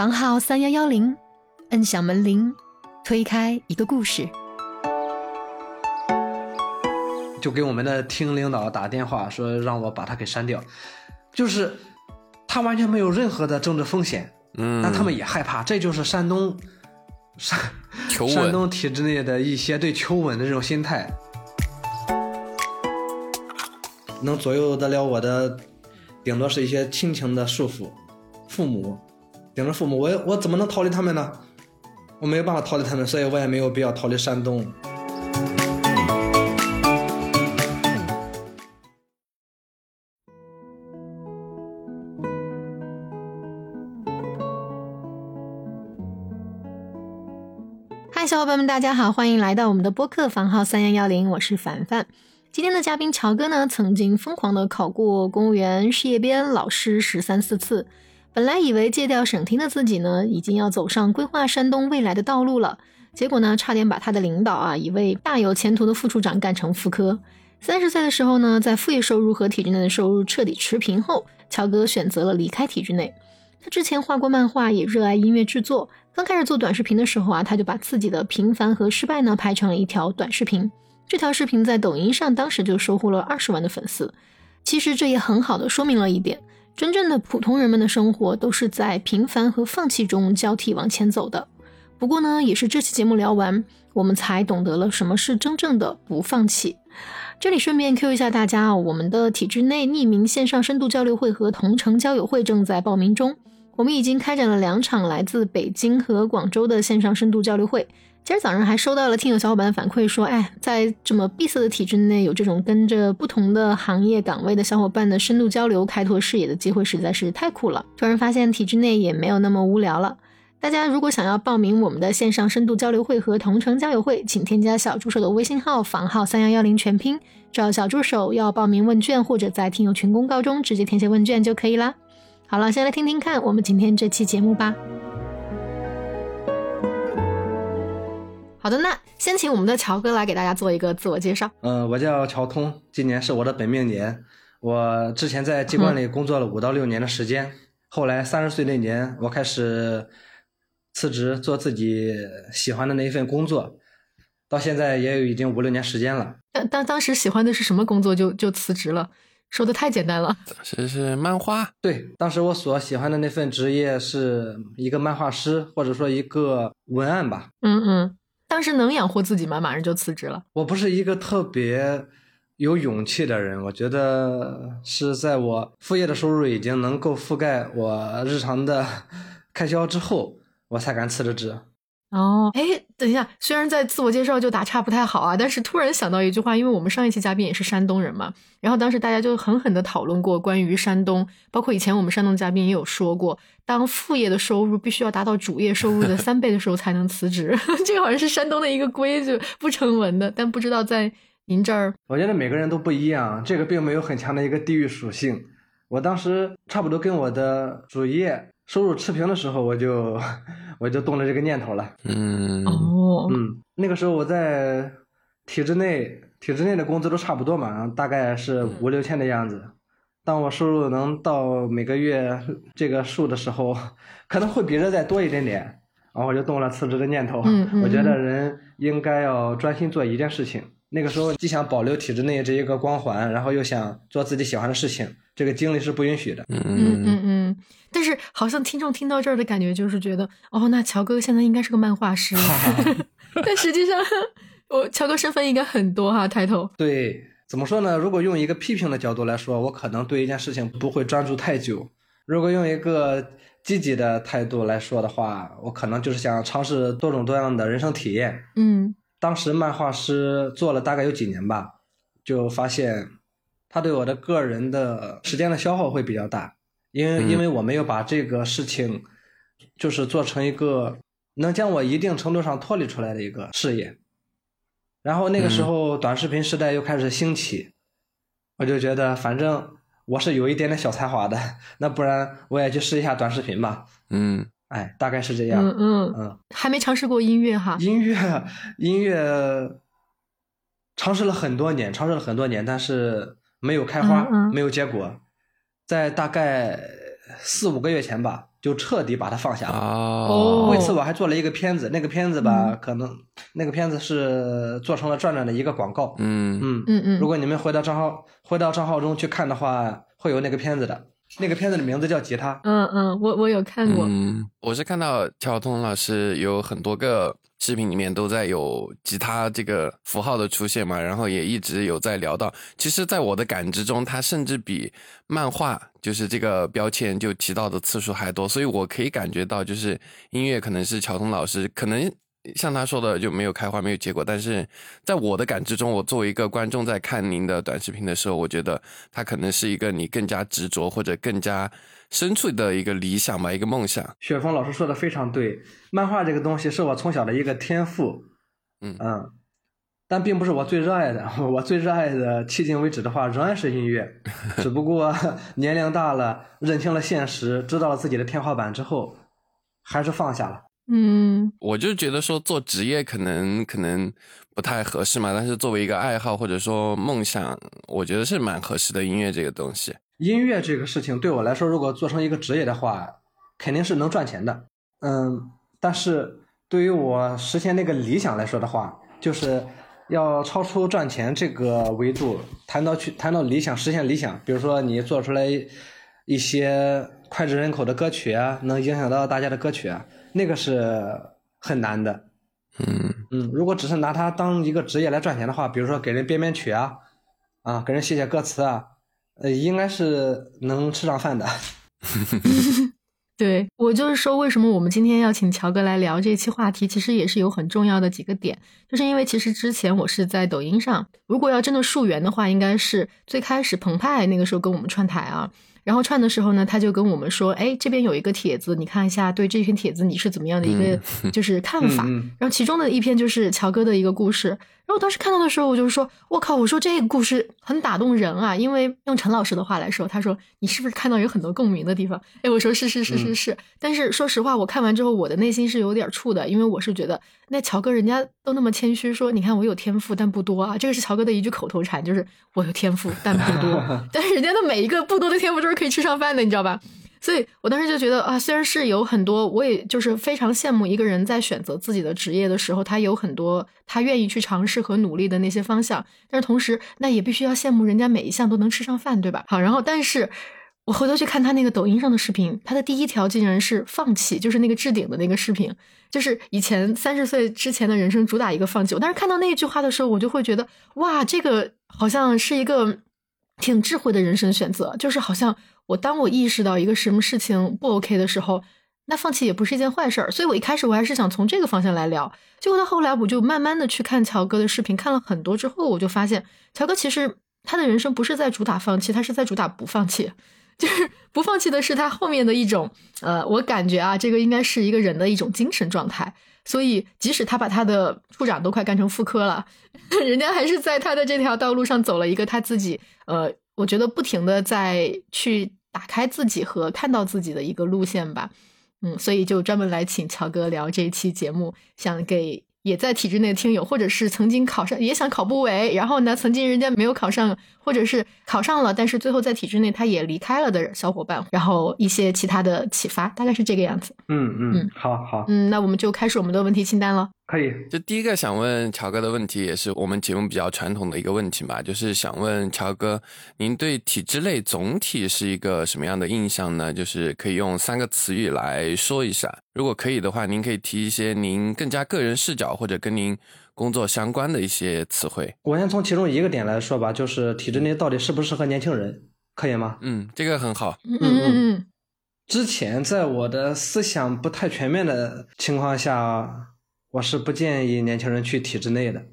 房号三幺幺零，摁响门铃，推开一个故事。就给我们的厅领导打电话说让我把他给删掉，就是他完全没有任何的政治风险，嗯，但他们也害怕，这就是山东山山东体制内的一些对求稳的这种心态，能左右得了我的，顶多是一些亲情的束缚，父母，顶着父母，我我怎么能逃离他们呢？我没有办法逃离他们，所以我也没有必要逃离山东。嗨，小伙伴们，大家好，欢迎来到我们的播客房号三幺幺零，我是凡凡。今天的嘉宾乔哥呢，曾经疯狂的考过公务员、事业编、老师十三四次。本来以为戒掉省厅的自己呢，已经要走上规划山东未来的道路了，结果呢，差点把他的领导啊，一位大有前途的副处长干成副科。三十岁的时候呢，在副业收入和体制内的收入彻底持平后，乔哥选择了离开体制内。他之前画过漫画，也热爱音乐制作。刚开始做短视频的时候啊，他就把自己的平凡和失败呢拍成了一条短视频。这条视频在抖音上当时就收获了二十万的粉丝。其实这也很好的说明了一点：真正的普通人们的生活都是在平凡和放弃中交替往前走的。不过呢，也是这期节目聊完，我们才懂得了什么是真正的不放弃。这里顺便 Q 一下大家啊，我们的体制内匿名线上深度交流会和同城交友会正在报名中。我们已经开展了两场来自北京和广州的线上深度交流会。今儿早上还收到了听友小伙伴的反馈，说，哎，在这么闭塞的体制内，有这种跟着不同的行业岗位的小伙伴的深度交流、开拓视野的机会，实在是太酷了。突然发现体制内也没有那么无聊了。大家如果想要报名我们的线上深度交流会和同城交友会，请添加小助手的微信号房号三幺幺零全拼，找小助手要报名问卷，或者在听友群公告中直接填写问卷就可以啦。好了，先来听听看我们今天这期节目吧。好的，那先请我们的乔哥来给大家做一个自我介绍。嗯，我叫乔通，今年是我的本命年。我之前在机关里工作了五到六年的时间，后来三十岁那年，我开始辞职做自己喜欢的那一份工作，到现在也有已经五六年时间了。当当当时喜欢的是什么工作就就辞职了？说的太简单了。这是漫画，对，当时我所喜欢的那份职业是一个漫画师，或者说一个文案吧。嗯嗯，当时能养活自己吗？马上就辞职了。我不是一个特别有勇气的人，我觉得是在我副业的收入已经能够覆盖我日常的 开销之后，我才敢辞了职。哦，哎，等一下，虽然在自我介绍就打岔不太好啊，但是突然想到一句话，因为我们上一期嘉宾也是山东人嘛，然后当时大家就狠狠的讨论过关于山东，包括以前我们山东嘉宾也有说过，当副业的收入必须要达到主业收入的三倍的时候才能辞职，这个好像是山东的一个规矩，不成文的，但不知道在您这儿，我觉得每个人都不一样，这个并没有很强的一个地域属性。我当时差不多跟我的主业收入持平的时候，我就 我就动了这个念头了。嗯，哦，嗯，那个时候我在体制内，体制内的工资都差不多嘛，大概是五六千的样子。当我收入能到每个月这个数的时候，可能会比这再多一点点，然后我就动了辞职的念头。嗯嗯我觉得人应该要专心做一件事情。那个时候既想保留体制内这一个光环，然后又想做自己喜欢的事情，这个精力是不允许的。嗯嗯嗯，但是好像听众听到这儿的感觉就是觉得，哦，那乔哥现在应该是个漫画师，但实际上我乔哥身份应该很多哈，抬头。对，怎么说呢？如果用一个批评的角度来说，我可能对一件事情不会专注太久；如果用一个积极的态度来说的话，我可能就是想尝试多种多样的人生体验。嗯当时漫画师做了大概有几年吧，就发现他对我的个人的时间的消耗会比较大，因为、因为我没有把这个事情就是做成一个能将我一定程度上脱离出来的一个事业。然后那个时候短视频时代又开始兴起，我就觉得反正我是有一点点小才华的，那不然我也去试一下短视频吧。嗯，哎，大概是这样。嗯嗯，嗯，还没尝试过音乐哈。音乐音乐尝试了很多年，尝试了很多年，但是没有开花，嗯嗯没有结果。在大概四五个月前吧，就彻底把它放下了。哦，为此我还做了一个片子，那个片子吧，可能那个片子是做成了转转的一个广告。嗯嗯嗯嗯如果你们回到账号回到账号中去看的话，会有那个片子的。那个片子的名字叫《吉他》。嗯嗯，我我有看过，嗯，我是看到乔通老师有很多个视频里面都在有吉他这个符号的出现嘛，然后也一直有在聊到。其实，在我的感知中，它甚至比漫画就是这个标签就提到的次数还多，所以我可以感觉到，就是音乐可能是乔通老师可能。像他说的就没有开花没有结果，但是在我的感知中，我作为一个观众在看您的短视频的时候，我觉得它可能是一个你更加执着或者更加深处的一个理想吧，一个梦想。雪峰老师说的非常对，漫画这个东西是我从小的一个天赋，嗯嗯，但并不是我最热爱的。我最热爱的，迄今为止的话，仍然是音乐。只不过年龄大了，认清了现实，知道了自己的天花板之后，还是放下了。嗯我就觉得说做职业可能可能不太合适嘛，但是作为一个爱好或者说梦想，我觉得是蛮合适的。音乐这个东西，音乐这个事情对我来说，如果做成一个职业的话，肯定是能赚钱的。嗯，但是对于我实现那个理想来说的话，就是要超出赚钱这个维度，谈到去谈到理想，实现理想，比如说你做出来一些脍炙人口的歌曲啊，能影响到大家的歌曲啊，那个是很难的。嗯嗯，如果只是拿它当一个职业来赚钱的话，比如说给人编编曲啊，啊，给人写写歌词啊，呃，应该是能吃上饭的。对我就是说，为什么我们今天要请乔哥来聊这期话题，其实也是有很重要的几个点，就是因为其实之前我是在抖音上，如果要真的溯源的话，应该是最开始澎湃那个时候跟我们串台啊，然后串的时候呢，他就跟我们说，哎，这边有一个帖子，你看一下，对这篇帖子你是怎么样的一个 就是看法，然后其中的一篇就是乔哥的一个故事，然后我当时看到的时候，我就是说，我靠，我说这个故事很打动人啊，因为用陈老师的话来说，他说你是不是看到有很多共鸣的地方？哎，我说是是是是是，但是说实话，我看完之后，我的内心是有点怵的，因为我是觉得那乔哥人家都那么谦虚说，你看我有天赋，但不多啊，这个是乔哥的一句口头禅，就是我有天赋，但不多，但是人家的每一个不多的天赋都是可以吃上饭的，你知道吧？所以我当时就觉得啊，虽然是有很多，我也就是非常羡慕一个人在选择自己的职业的时候，他有很多他愿意去尝试和努力的那些方向，但是同时那也必须要羡慕人家每一项都能吃上饭，对吧？好，然后但是我回头去看他那个抖音上的视频，他的第一条竟然是放弃，就是那个置顶的那个视频，就是以前三十岁之前的人生主打一个放弃。我当时看到那句话的时候，我就会觉得哇，这个好像是一个挺智慧的人生选择，就是好像我当我意识到一个什么事情不 OK 的时候，那放弃也不是一件坏事儿。所以我一开始我还是想从这个方向来聊，结果到后来我就慢慢的去看乔哥的视频，看了很多之后，我就发现乔哥其实他的人生不是在主打放弃，他是在主打不放弃。就是不放弃的是他后面的一种，呃，我感觉啊，这个应该是一个人的一种精神状态。所以，即使他把他的处长都快干成副科了，人家还是在他的这条道路上走了一个他自己，呃，我觉得不停的在去打开自己和看到自己的一个路线吧。嗯，所以就专门来请乔哥聊这一期节目，想给也在体制内的听友，或者是曾经考上也想考部委，然后呢，曾经人家没有考上，或者是考上了，但是最后在体制内他也离开了的小伙伴，然后一些其他的启发，大概是这个样子。嗯嗯嗯，好好，嗯，那我们就开始我们的问题清单了。可以。就第一个想问乔哥的问题，也是我们节目比较传统的一个问题吧，就是想问乔哥，您对体制内总体是一个什么样的印象呢？就是可以用三个词语来说一下。如果可以的话，您可以提一些您更加个人视角或者跟您工作相关的一些词汇。我先从其中一个点来说吧，就是体制内到底适不适合年轻人，可以吗？嗯，这个很好。嗯嗯嗯嗯之前在我的思想不太全面的情况下，我是不建议年轻人去体制内的，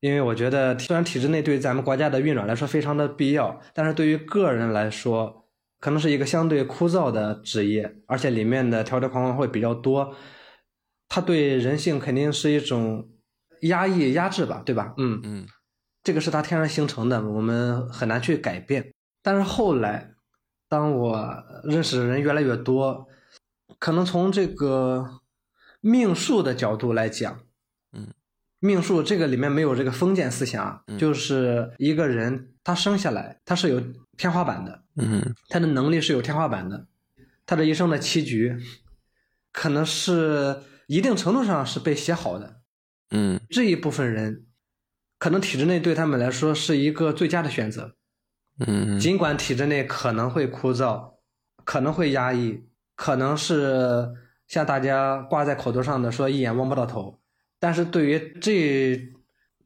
因为我觉得虽然体制内对咱们国家的运转来说非常的必要，但是对于个人来说，可能是一个相对枯燥的职业，而且里面的条条框框会比较多，它对人性肯定是一种压抑、压制吧，对吧？嗯嗯这个是它天然形成的，我们很难去改变。但是后来，当我认识的人越来越多，可能从这个命数的角度来讲，嗯，命数这个里面没有这个封建思想啊，嗯就是一个人他生下来他是有天花板的，嗯他的能力是有天花板的。他的一生的棋局，可能是一定程度上是被写好的。嗯这一部分人，可能体制内对他们来说是一个最佳的选择。嗯尽管体制内可能会枯燥，可能会压抑，可能是像大家挂在口头上的说一眼望不到头，但是对于这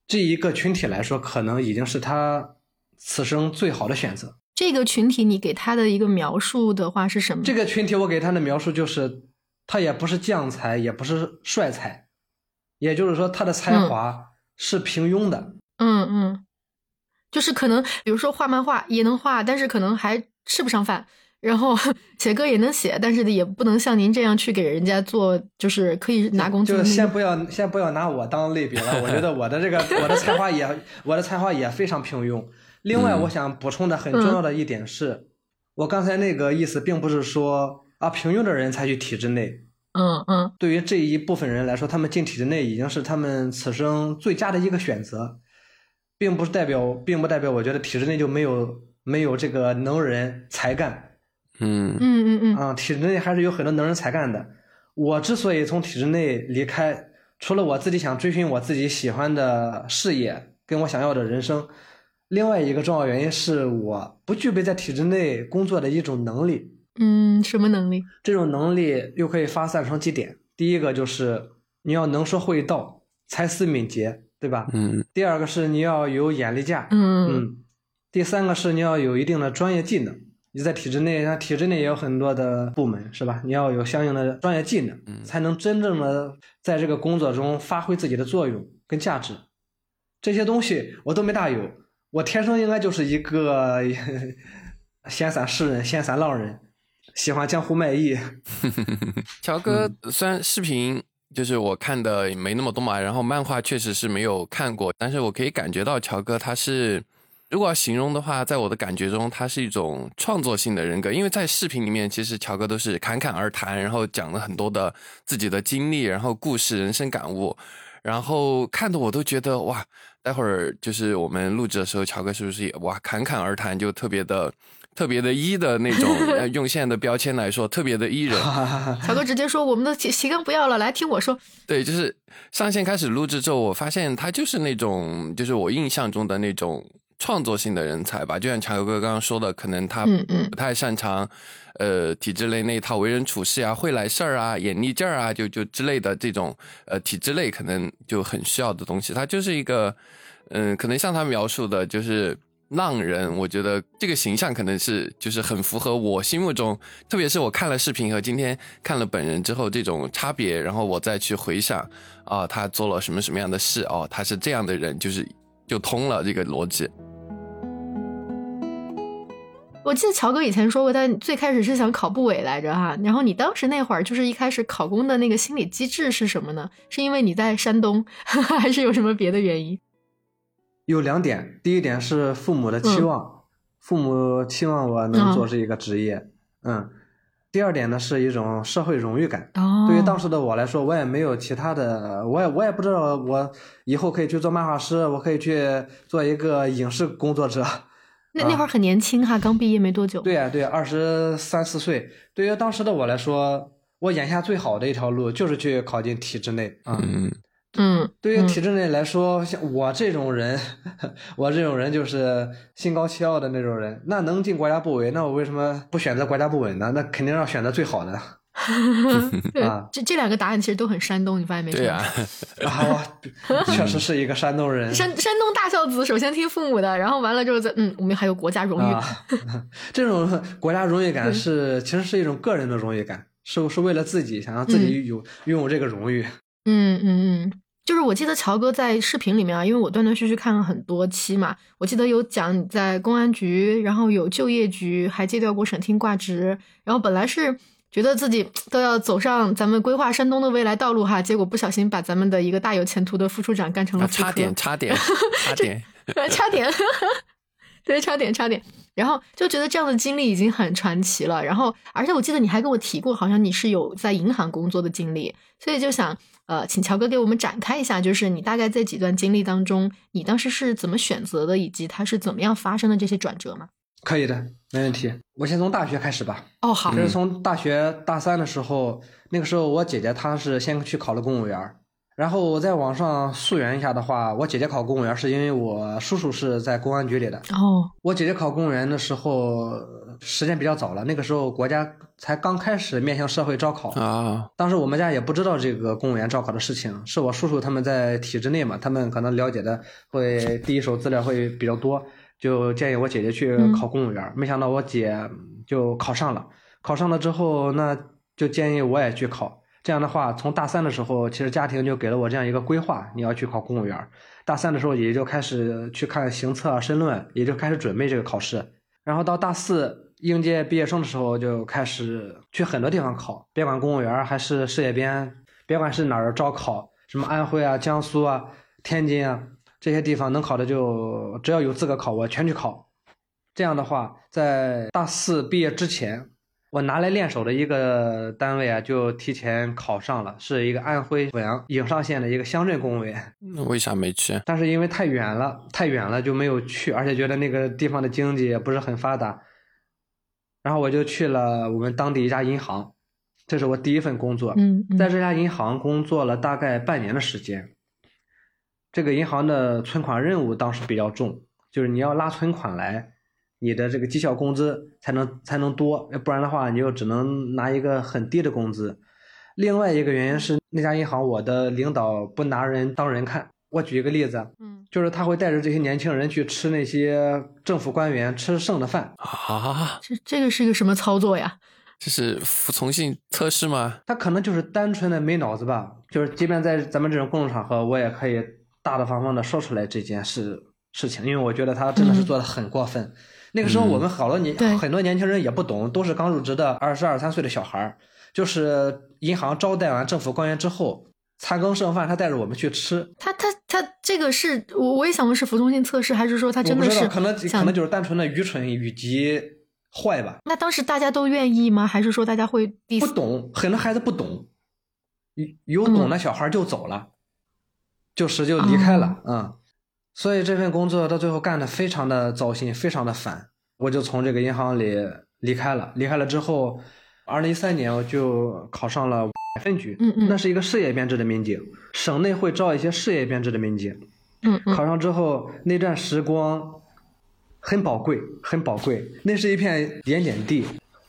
这一个群体来说，可能已经是他此生最好的选择。这个群体你给他的一个描述的话是什么？这个群体我给他的描述就是，他也不是将才，也不是帅才，也就是说他的才华是平庸的。嗯嗯，就是可能比如说画漫画也能画，但是可能还吃不上饭。然后 写歌也能写，但是也不能像您这样去给人家做，就是可以拿工资就。先不要先不要拿我当类比了，我觉得我的这个我的才华也 我的才华也非常平庸。另外，嗯我想补充的很重要的一点是，我刚才那个意思并不是说啊平庸的人才去体制内，嗯嗯对于这一部分人来说，他们进体制内已经是他们此生最佳的一个选择，并不是代表，并不代表我觉得体制内就没有没有这个能人才干嗯嗯嗯嗯啊、体制内还是有很多能人才干的。我之所以从体制内离开，除了我自己想追寻我自己喜欢的事业跟我想要的人生，另外一个重要原因是我不具备在体制内工作的一种能力。嗯，什么能力？这种能力又可以发散成几点。第一个就是你要能说会道，才思敏捷，对吧？嗯第二个是你要有眼力价，嗯嗯。第三个是你要有一定的专业技能。你在体制内，那体制内也有很多的部门，是吧？你要有相应的专业技能，嗯才能真正的在这个工作中发挥自己的作用跟价值。这些东西我都没大有，我天生应该就是一个闲散诗人、闲散浪人，喜欢江湖卖艺。乔哥虽然视频就是我看的没那么多嘛，然后漫画确实是没有看过，但是我可以感觉到乔哥他是，如果要形容的话，在我的感觉中，他是一种创作性的人格，因为在视频里面，其实乔哥都是侃侃而谈，然后讲了很多的自己的经历，然后故事、人生感悟，然后看的我都觉得哇，待会儿就是我们录制的时候，乔哥是不是也哇侃侃而谈，就特别的。特别的一的那种，呃用现在的标签来说，特别的伊人，乔哥直接说我们的提提纲不要了，来听我说。对，就是上线开始录制之后，我发现他就是那种，就是我印象中的那种创作性的人才吧。就像强哥刚刚说的，可能他不太擅长，呃，体制内那一套为人处事啊、会来事儿啊、眼力劲儿啊，就就之类的这种，呃，体制内可能就很需要的东西。他就是一个，嗯、可能像他描述的，就是。浪人，我觉得这个形象可能是就是很符合我心目中，特别是我看了视频和今天看了本人之后这种差别，然后我再去回想啊，他做了什么什么样的事哦，他是这样的人，就是就通了这个逻辑。我记得乔哥以前说过，他最开始是想考部委来着哈。然后你当时那会儿就是一开始考公的那个心理机制是什么呢？是因为你在山东，还是有什么别的原因？有两点，第一点是父母的期望，父母期望我能做这一个职业，嗯。第二点呢是一种社会荣誉感。哦，对于当时的我来说，我也没有其他的，我也我也不知道我以后可以去做漫画师，我可以去做一个影视工作者。那那会儿很年轻哈，刚毕业没多久。对呀、对呀、二十三四岁。对于当时的我来说，我眼下最好的一条路就是去考进体制内啊。嗯嗯，对于嗯体制内来说，像我这种人，我这种人就是心高气傲的那种人。那能进国家部委，那我为什么不选择国家部委呢？那肯定要选择最好的 对啊这这两个答案其实都很山东，你发现没？对啊、啊！我 确实是一个山东人山山东大孝子首先听父母的，然后完了之后再嗯，我们还有国家荣誉。啊。这种国家荣誉感是其实是一种个人的荣誉感，是是为了自己想让自己有拥有这个荣誉。嗯嗯嗯，就是我记得乔哥在视频里面啊，因为我断断续续看了很多期嘛，我记得有讲你在公安局，然后有就业局，还借调过省厅挂职，然后本来是觉得自己都要走上咱们规划山东的未来道路哈，结果不小心把咱们的一个大有前途的副处长干成了啊，差点，差点，差点。差点，对，差点，差点。然后就觉得这样的经历已经很传奇了。然后，而且我记得你还跟我提过，好像你是有在银行工作的经历，所以就想呃，请乔哥给我们展开一下，就是你大概在几段经历当中，你当时是怎么选择的，以及它是怎么样发生的这些转折吗？可以的，没问题。我先从大学开始吧。哦，好就，是从大学大三的时候，那个时候我姐姐她是先去考了公务员儿，然后我在网上溯源一下的话，我姐姐考公务员是因为我叔叔是在公安局里的。哦，我姐姐考公务员的时候时间比较早了，那个时候国家才刚开始面向社会招考。啊，当时我们家也不知道这个公务员招考的事情，是我叔叔他们在体制内嘛，他们可能了解的会第一手资料会比较多，就建议我姐姐去考公务员。没想到我姐就考上了，考上了之后，那就建议我也去考。这样的话，从大三的时候，其实家庭就给了我这样一个规划，你要去考公务员。大三的时候也就开始去看行测啊、申论，也就开始准备这个考试。然后到大四应届毕业生的时候，就开始去很多地方考，别管公务员还是事业编，别管是哪儿招考，什么安徽啊、江苏啊、天津啊这些地方能考的就只要有资格考，我全去考。这样的话，在大四毕业之前，我拿来练手的一个单位啊，就提前考上了，是一个安徽阜阳颍上县的一个乡镇公务员。那为啥没去？但是因为太远了，太远了就没有去，而且觉得那个地方的经济也不是很发达，然后我就去了我们当地一家银行，这是我第一份工作。嗯，嗯在这家银行工作了大概半年的时间。这个银行的存款任务当时比较重，就是你要拉存款来，你的这个绩效工资才能才能多，不然的话你就只能拿一个很低的工资。另外一个原因是那家银行我的领导不拿人当人看。我举一个例子，嗯，就是他会带着这些年轻人去吃那些政府官员吃剩的饭，啊，这这个是一个什么操作呀？这是服从性测试吗？他可能就是单纯的没脑子吧，就是即便在咱们这种公众场合，我也可以大大方方的说出来这件事事情，因为我觉得他真的是做的很过分。那个时候我们好多年、对很多年轻人也不懂，都是刚入职的二十二三岁的小孩儿，就是银行招待完政府官员之后，残羹剩饭，他带着我们去吃。他他他这个是我我也想问是服从性测试，还是说他真的是可能可能就是单纯的愚蠢以及坏吧。那当时大家都愿意吗？还是说大家会第不懂，很多孩子不懂，有有懂的小孩就走了，就是就离开了，嗯，所以这份工作到最后干的非常的糟心，非常的烦，我就从这个银行里离开了。离开了之后，二零一三年我就考上了分局，嗯嗯那是一个事业编制的民警，省内会招一些事业编制的民警，嗯嗯考上之后那段时光很宝贵，很宝贵。那是一片盐碱地，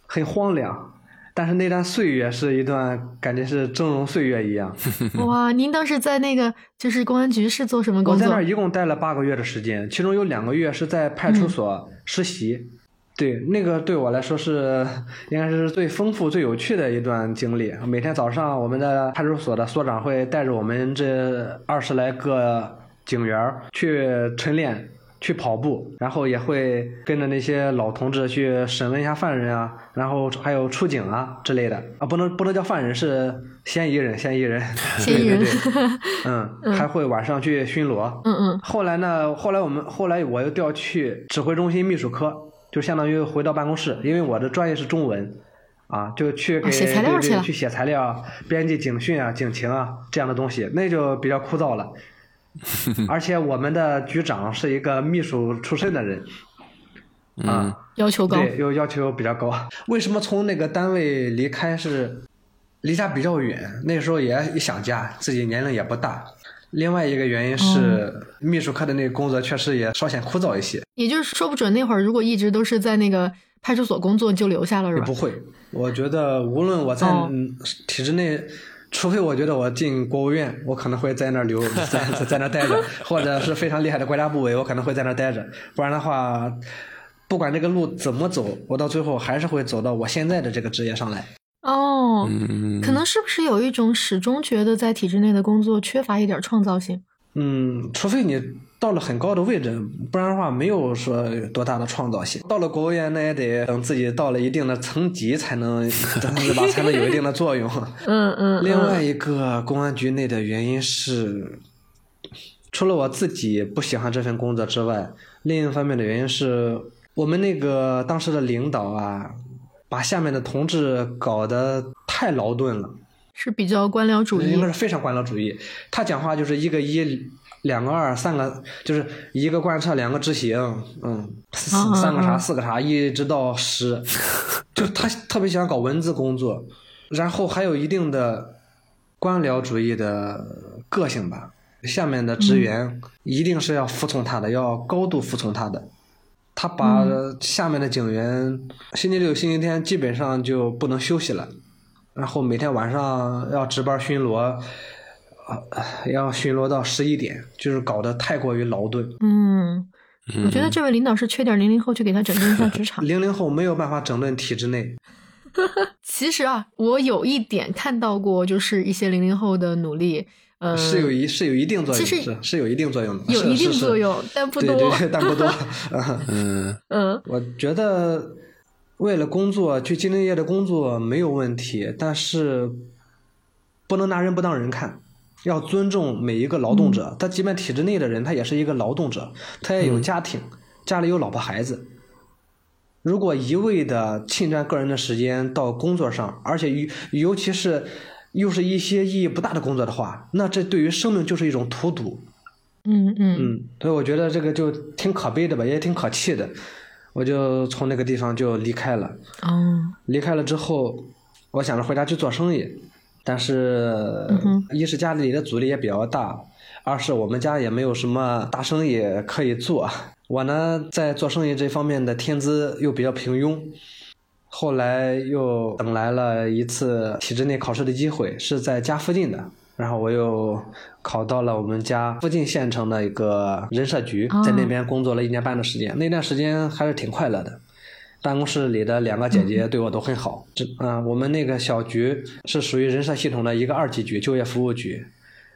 很荒凉，但是那段岁月是一段感觉是峥嵘岁月一样。哇，您当时在那个就是公安局是做什么工作我在那儿？一共待了八个月的时间，其中有两个月是在派出所实习。对，那个对我来说是应该是最丰富、最有趣的一段经历。每天早上，我们的派出所的所长会带着我们这二十来个警员儿去晨练、去跑步，然后也会跟着那些老同志去审问一下犯人啊，然后还有出警啊之类的啊，不能不能叫犯人，是嫌疑人，嫌疑人，嫌疑人对对对 嗯，还会晚上去巡逻。嗯嗯后来呢？后来我们后来我又调去指挥中心秘书科，就相当于回到办公室，因为我的专业是中文，啊，就去给、哦写材料去了对对去写材料、编辑警讯啊、警情啊这样的东西，那就比较枯燥了。而且我们的局长是一个秘书出身的人，啊，要求高。对，又要求比较高。为什么从那个单位离开是离家比较远？那时候也想家，自己年龄也不大。另外一个原因是，秘书科的那个工作确实也稍显枯燥一些。也就是说不准那会儿如果一直都是在那个派出所工作，就留下了是吧不？会，我觉得无论我在、体制内，除非我觉得我进国务院，我可能会在那儿留，在在在那儿待着，或者是非常厉害的国家部委，我可能会在那儿待着。不然的话，不管这个路怎么走，我到最后还是会走到我现在的这个职业上来。哦，嗯，可能是不是有一种始终觉得在体制内的工作缺乏一点创造性？嗯，除非你到了很高的位置，不然的话没有说有多大的创造性。到了国务院，那也得等自己到了一定的层级才能，对吧？才能有一定的作用。嗯嗯。另嗯外一个公安局内的原因是，除了我自己不喜欢这份工作之外，另一方面的原因是我们那个当时的领导啊，把下面的同志搞得太劳顿了。是比较官僚主义应该。是非常官僚主义。他讲话就是一个一两个二三个，就是一个贯彻两个执行，嗯，三个查啊四个啥，一直到十，就他特别喜欢搞文字工作，然后还有一定的官僚主义的个性吧。下面的职员一定是要服从他的，要高度服从他的。他把下面的警员星期六、星期天基本上就不能休息了，然后每天晚上要值班巡逻，啊，要巡逻到十一点，就是搞得太过于劳顿。嗯，我觉得嗯这位领导是缺点零零后去给他整顿一下职场。零零后没有办法整顿体制内，其实啊，我有一点看到过，就是一些零零后的努力，呃，是有一是有一定作用，其实是是有一定作用的，有一定作用，但不多。对对对，但不多。嗯嗯我觉得为了工作去兢兢业业的工作没有问题，但是不能拿人不当人看，要尊重每一个劳动者。他即便体制内的人，他也是一个劳动者，他也有家庭，家里有老婆孩子。如果一味的侵占个人的时间到工作上，而且尤尤其是又是一些意义不大的工作的话，那这对于生命就是一种荼毒。嗯嗯嗯，所以我觉得这个就挺可悲的吧，也挺可气的。我就从那个地方就离开了。哦，离开了之后，我想着回家去做生意，但是嗯一是家里的阻力也比较大，二是我们家也没有什么大生意可以做。我呢，在做生意这方面的天资又比较平庸。后来又等来了一次体制内考试的机会，是在家附近的，然后我又考到了我们家附近县城的一个人社局，在那边工作了一年半的时间，那段时间还是挺快乐的。办公室里的两个姐姐对我都很好。这嗯、我们那个小局是属于人社系统的一个二级局，就业服务局，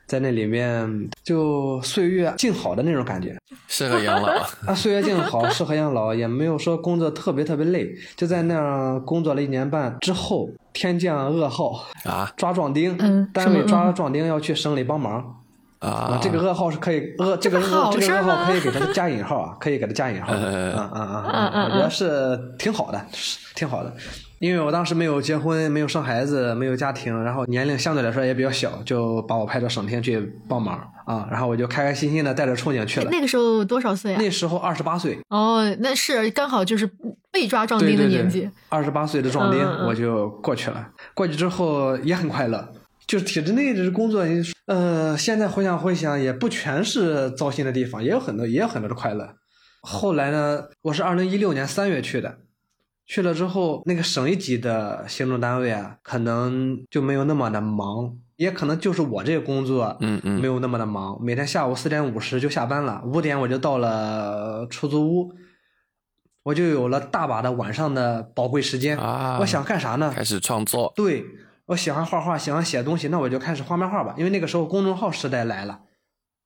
在那里面就岁月静好的那种感觉。适合养老。啊，岁月静好，适合养老，也没有说工作特别特别累，就在那儿工作了一年半之后，天降噩耗，啊抓壮丁，嗯单位抓壮丁要去省里帮忙。啊啊，这个噩耗是可以噩，这个噩这个噩耗可以给它加引号啊，可以给它加引号。嗯啊啊啊嗯嗯我觉得是挺好的，是挺好的。因为我当时没有结婚，没有生孩子，没有家庭，然后年龄相对来说也比较小，就把我派到省厅去帮忙啊，然后我就开开心心的带着憧憬去了。那个时候多少岁啊？那时候二十八岁，哦，那是刚好就是被抓壮丁的年纪。，二十八岁的壮丁嗯嗯嗯我就过去了。过去之后也很快乐，就是体制内的工作，呃，现在回想回想，也不全是糟心的地方，也有很多也有很多的快乐。后来呢，我是二零一六年三月去的，去了之后，那个省一级的行政单位啊，可能就没有那么的忙，也可能就是我这个工作，嗯嗯没有那么的忙。每天下午四点五十就下班了，五点我就到了出租屋，我就有了大把的晚上的宝贵时间。啊我想干啥呢？开始创作。对我喜欢画画，喜欢写东西，那我就开始画漫画吧。因为那个时候公众号时代来了，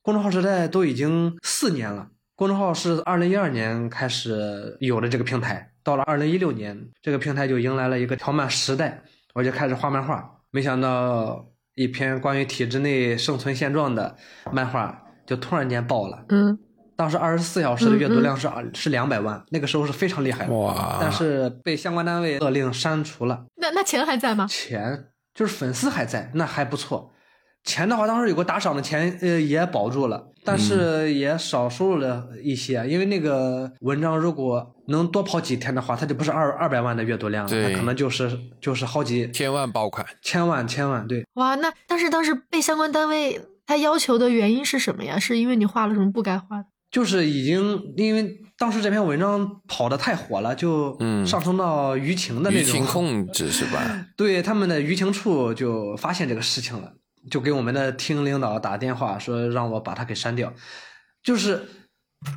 公众号时代都已经四年了。公众号是二零一二年开始有的这个平台，到了二零一六年，这个平台就迎来了一个条漫时代，我就开始画漫画。没想到一篇关于体制内生存现状的漫画就突然间爆了，嗯，当时二十四小时的阅读量是二是两百万，那个时候是非常厉害的。哇但是被相关单位勒令删除了。那那钱还在吗？钱就是粉丝还在，那还不错。钱的话，当时有个打赏的钱，呃，也保住了，但是也少收入了一些，因为那个文章如果能多跑几天的话，它就不是二二百万的阅读量了，它可能就是就是好几千万爆款，千万千万，对，哇，那但是当时被相关单位他要求的原因是什么呀？是因为你画了什么不该画的？就是已经因为当时这篇文章跑的太火了，就嗯。上升到舆情的那种舆情控制是吧？对他们的舆情处就发现这个事情了，就给我们的厅领导打电话说让我把它给删掉，就是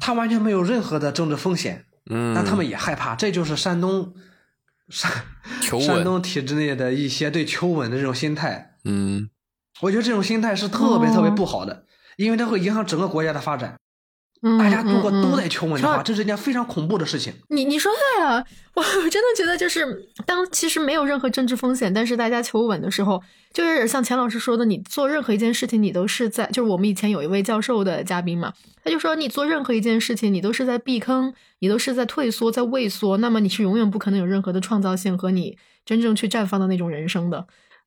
他完全没有任何的政治风险，嗯，但他们也害怕，这就是山东 山，山东体制内的一些对求稳的这种心态，嗯。我觉得这种心态是特别特别哦不好的，因为它会影响整个国家的发展。嗯，大家如果嗯都在求稳的话，嗯这是一件非常恐怖的事情。你你说对了，我真的觉得就是当其实没有任何政治风险，但是大家求稳的时候，就是像钱老师说的，你做任何一件事情，你都是在就是我们以前有一位教授的嘉宾嘛，他就说你做任何一件事情，你都是在避坑，你都是在退缩，在畏缩，那么你是永远不可能有任何的创造性和你真正去绽放的那种人生的。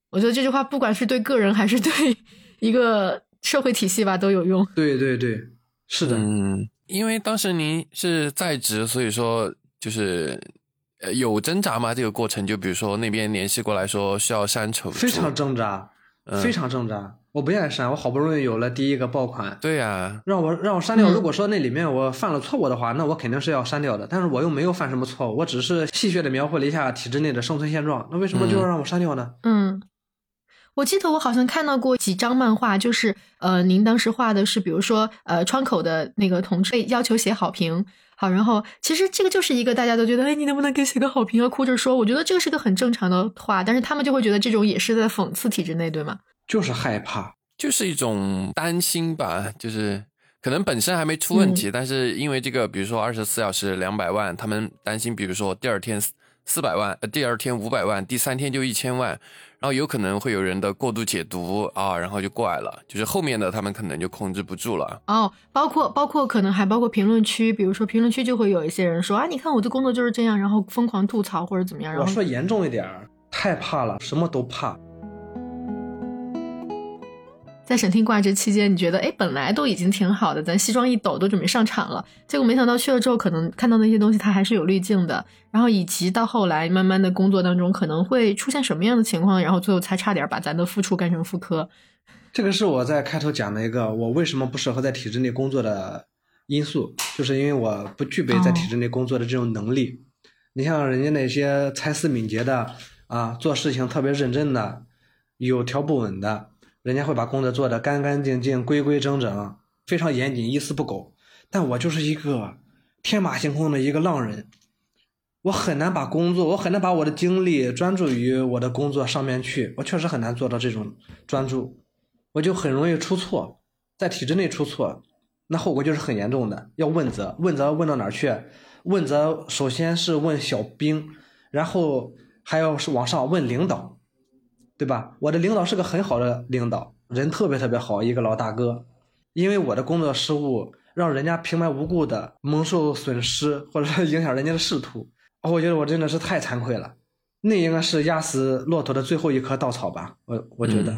我觉得这句话不管是对个人还是对一个社会体系吧都有用。对对对，是的。嗯，因为当时您是在职，所以说就是呃有挣扎吗？这个过程，就比如说那边联系过来说需要删除，非常挣扎，非常挣扎。我不愿意删，我好不容易有了第一个爆款，对呀，让我让我删掉。如果说那里面我犯了错误的话，那我肯定是要删掉的。但是我又没有犯什么错误，我只是戏谑的描绘了一下体制内的生存现状。那为什么就要让我删掉呢？嗯，我记得我好像看到过几张漫画，就是呃，您当时画的是，比如说呃，窗口的那个同志被要求写好评，好，然后其实这个就是一个大家都觉得，哎，你能不能给写个好评啊？哭着说，我觉得这个是个很正常的话，但是他们就会觉得这种也是在讽刺体制内，对吗？就是害怕。就是一种担心吧，就是可能本身还没出问题，但是因为这个，比如说二十四小时两百万，他们担心，比如说第二天四百万，呃，第二天五百万，第三天就一千万，然后有可能会有人的过度解读啊，然后就过来了，就是后面的他们可能就控制不住了。哦，包括包括可能还包括评论区，比如说评论区就会有一些人说啊，你看我的工作就是这样，然后疯狂吐槽或者怎么样。我说严重一点，太怕了，什么都怕。在审听挂职期间，你觉得哎，本来都已经挺好的，咱西装一抖都准备上场了，结果没想到去了之后，可能看到那些东西它还是有滤镜的，然后以及到后来慢慢的工作当中可能会出现什么样的情况，然后最后才差点把咱的付出干成副科。这个是我在开头讲的一个我为什么不适合在体制内工作的因素，就是因为我不具备在体制内工作的这种能力。你像人家那些才思敏捷的啊，做事情特别认真的，有条不紊的。人家会把工作做得干干净净、规规整整，非常严谨、一丝不苟。但我就是一个天马行空的一个浪人，我很难把工作，我很难把我的精力专注于我的工作上面去。我确实很难做到这种专注，我就很容易出错，在体制内出错，那后果就是很严重的，要问责。问责问到哪儿去？问责首先是问小兵，然后还要是往上问领导。对吧？我的领导是个很好的领导，人特别特别好，一个老大哥。因为我的工作失误，让人家平白无故的蒙受损失，或者说 影响人家的仕途，我觉得我真的是太惭愧了。那应该是压死骆驼的最后一棵稻草吧？我我觉得，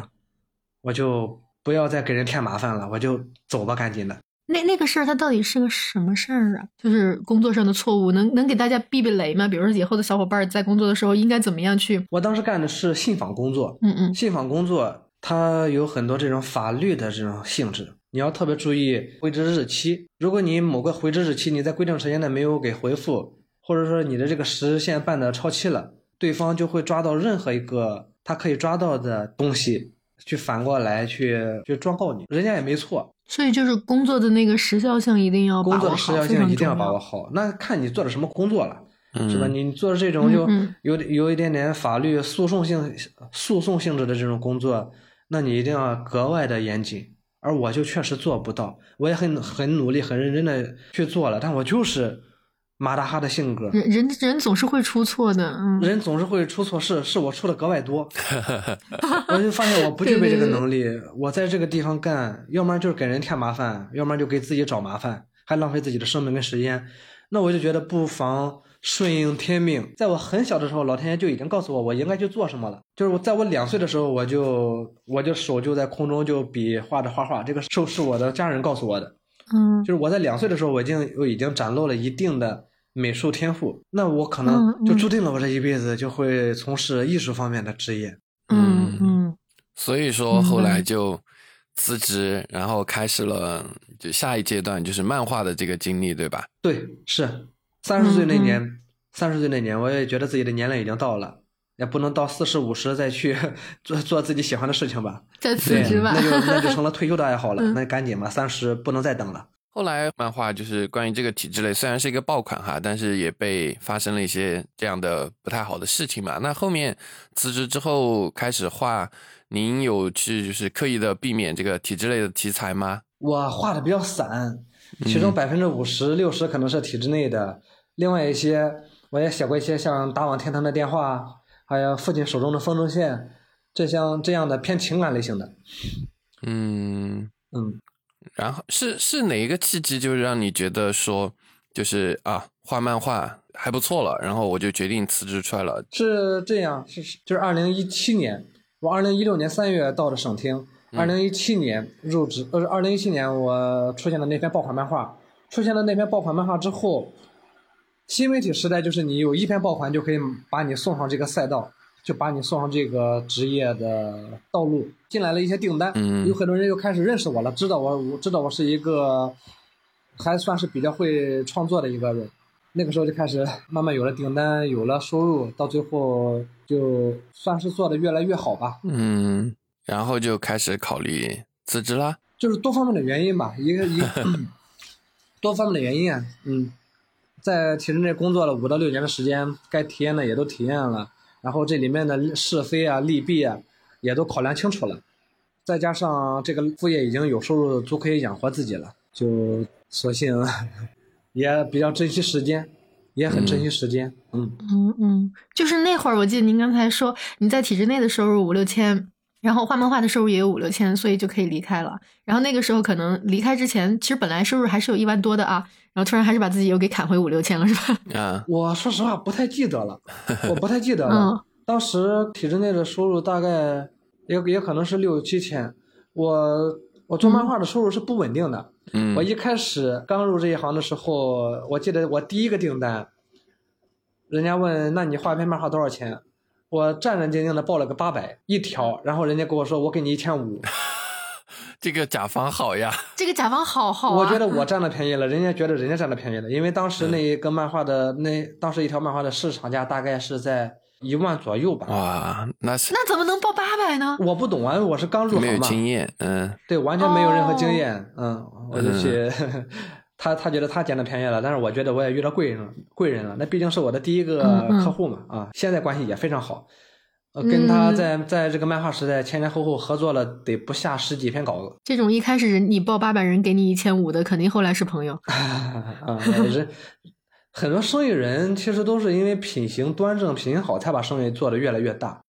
我就不要再给人添麻烦了，我就走吧，赶紧的。那那个事儿，它到底是个什么事儿啊？就是工作上的错误，能能给大家避避雷吗？比如说以后的小伙伴在工作的时候应该怎么样去？我当时干的是信访工作，嗯嗯，信访工作它有很多这种法律的这种性质，你要特别注意回执日期。如果你某个回执日期你在规定时间内没有给回复，或者说你的这个时限办的超期了，对方就会抓到任何一个他可以抓到的东西，去反过来去去状告你，人家也没错。所以就是工作的那个时效性一定要工作的时效性一定要把握好。那看你做的什么工作了，是吧？你做的这种就有有一点点法律诉讼性、诉讼性质的这种工作，那你一定要格外的严谨。而我就确实做不到，我也很很努力、很认真的去做了，但我就是。马大哈的性格，人人人总是会出错的，嗯，人总是会出错，是是我出的格外多，我就发现我不具备这个能力，我在这个地方干，要不然就是给人添麻烦，要不然就给自己找麻烦，还浪费自己的生命跟时间，那我就觉得不妨顺应天命。在我很小的时候，老天爷就已经告诉我我应该去做什么了，就是我在我两岁的时候，我就我就手就在空中就比划着画画，这个手是我的家人告诉我的，嗯，就是我在两岁的时候，我已经我已经展露了一定的。美术天赋，那我可能就注定了我这一辈子就会从事艺术方面的职业。嗯嗯，所以说后来就辞职，然后开始了就下一阶段就是漫画的这个经历，对吧？对，是三十岁那年，三十岁那年，我也觉得自己的年龄已经到了，也不能到四十五十再去 做做自己喜欢的事情吧。再辞职吧，那就那就成了 退休的爱好了。那赶紧吧，三十不能再等了。后来漫画就是关于这个体制类，虽然是一个爆款哈，但是也被发生了一些这样的不太好的事情嘛。那后面辞职之后开始画，您有去就是刻意的避免这个体制类的题材吗？我画的比较散，其中百分之五十六十可能是体制内的，另外一些我也写过一些像打往天堂的电话，还有父亲手中的风筝线，这像这样的偏情感类型的。嗯嗯。然后是是哪一个契机，就是让你觉得说，就是啊，画漫画还不错了，然后我就决定辞职出来了。是这样，是就是二零一七年，我二零一六年三月到的省厅，二零一七年入职，呃，二零一七年我出现了那篇爆款漫画，出现了那篇爆款漫画之后，新媒体时代就是你有一篇爆款就可以把你送上这个赛道，就把你送上这个职业的道路。进来了一些订单，嗯有很多人又开始认识我了，知道我，我知道我是一个还算是比较会创作的一个人。那个时候就开始慢慢有了订单，有了收入，到最后就算是做的越来越好吧。嗯，然后就开始考虑辞职啦。就是多方面的原因吧，一个一 多方面的原因啊，嗯，在体制内工作了五到六年的时间，该体验的也都体验了，然后这里面的是非啊、利弊啊，也都考量清楚了，再加上这个副业已经有收入，足可以养活自己了，就索性 也比较珍惜时间，也很珍惜时间，嗯。嗯嗯，就是那会儿，我记得您刚才说你在体制内的收入五六千，然后画漫画的收入也有五六千，所以就可以离开了。然后那个时候可能离开之前，其实本来收入还是有一万多的啊，然后突然还是把自己又给砍回五六千了，是吧？啊，我说实话不太记得了，我不太记得了。嗯当时体制内的收入大概也也可能是六七千，我我做漫画的收入是不稳定的。嗯我一开始刚入这一行的时候，我记得我第一个订单，人家问那你画一篇漫画多少钱？我战战兢兢的报了个八百一条，然后人家跟我说我给你一千五，这个甲方好呀。这个甲方好好啊，我觉得我占了便宜了，人家觉得人家占了便宜了，因为当时那一个漫画的那当时一条漫画的市场价大概是在一万左右吧。哇，那是那怎么能报八百呢？我不懂啊，我是刚入行没有经验，嗯。对，完全没有任何经哦。验，嗯，我就去，他他觉得他捡到便宜了，但是我觉得我也遇到贵人了，贵人了，那毕竟是我的第一个客户嘛，啊，现在关系也非常好，呃，跟他嗯在在这个漫画时代前前后后合作了得不下十几篇稿子，这种一开始你报八百，人给你一千五的，肯定后来是朋友。啊，人很多生意人其实都是因为品行端正、品行好，才把生意做得越来越大。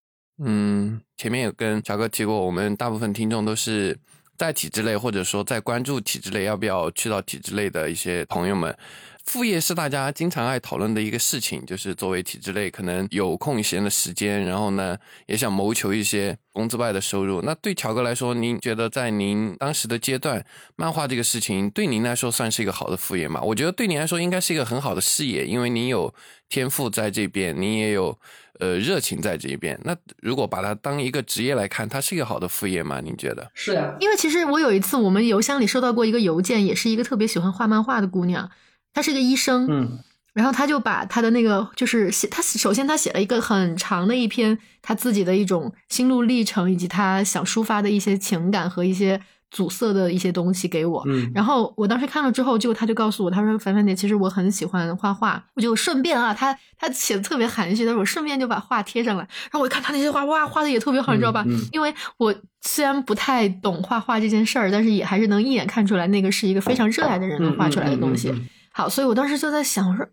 嗯，前面有跟小哥提过，我们大部分听众都是在体制内，或者说在关注体制内要不要去到体制内的一些朋友们。副业是大家经常爱讨论的一个事情，就是作为体制内可能有空闲的时间，然后呢也想谋求一些工资外的收入。那对乔哥来说，您觉得在您当时的阶段，漫画这个事情对您来说算是一个好的副业吗？我觉得对您来说应该是一个很好的事业，因为您有天赋在这边，您也有呃热情在这一边。那如果把它当一个职业来看，它是一个好的副业吗？您觉得？是呀，因为其实我有一次，我们邮箱里收到过一个邮件，也是一个特别喜欢画漫画的姑娘，她是个医生，嗯然后她就把她的那个就是写，她首先她写了一个很长的一篇她自己的一种心路历程，以及她想抒发的一些情感和一些阻塞的一些东西给我。嗯，然后我当时看了之后，就他就告诉我，他说：“凡凡姐，其实我很喜欢画画，我就顺便啊，他他写的特别含蓄，但是我顺便就把画贴上来。然后我一看他那些画，哇，画的也特别好，你知道吧？嗯嗯因为我虽然不太懂画画这件事儿，但是也还是能一眼看出来，那个是一个非常热爱的人能画出来的东西。好，所以我当时就在想，我说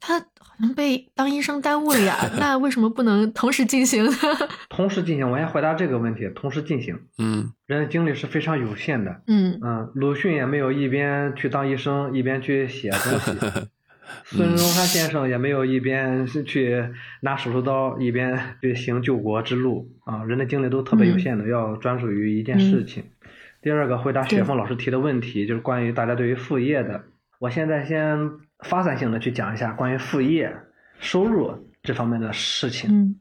他被当医生耽误了呀，那为什么不能同时进行呢？同时进行，我先回答这个问题，同时进行。嗯人的精力是非常有限的，嗯嗯，鲁迅也没有一边去当医生一边去写东西，孙中山先生也没有一边是去拿手术刀一边去行救国之路啊，人的精力都特别有限的，要专注于一件事情。第二个，回答雪峰老师提的问题，就是关于大家对于副业的。我现在先发散性的去讲一下关于副业收入这方面的事情。嗯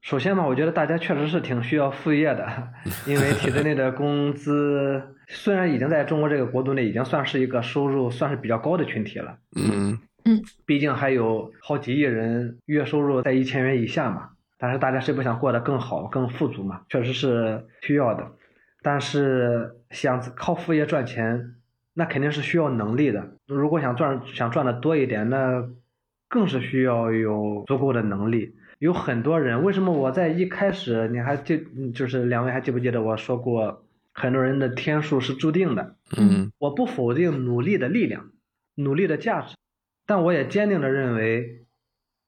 首先嘛，我觉得大家确实是挺需要副业的，因为体制内的工资虽然已经在中国这个国度内已经算是一个收入算是比较高的群体了，嗯毕竟还有好几亿人月收入在一千元以下嘛。但是大家谁不想过得更好、更富足嘛？确实是需要的。但是想靠副业赚钱，那肯定是需要能力的。如果想赚想赚的多一点，那更是需要有足够的能力。有很多人，为什么我在一开始你还记，嗯就是两位还记不记得我说过，很多人的天数是注定的。嗯我不否定努力的力量，努力的价值，但我也坚定的认为，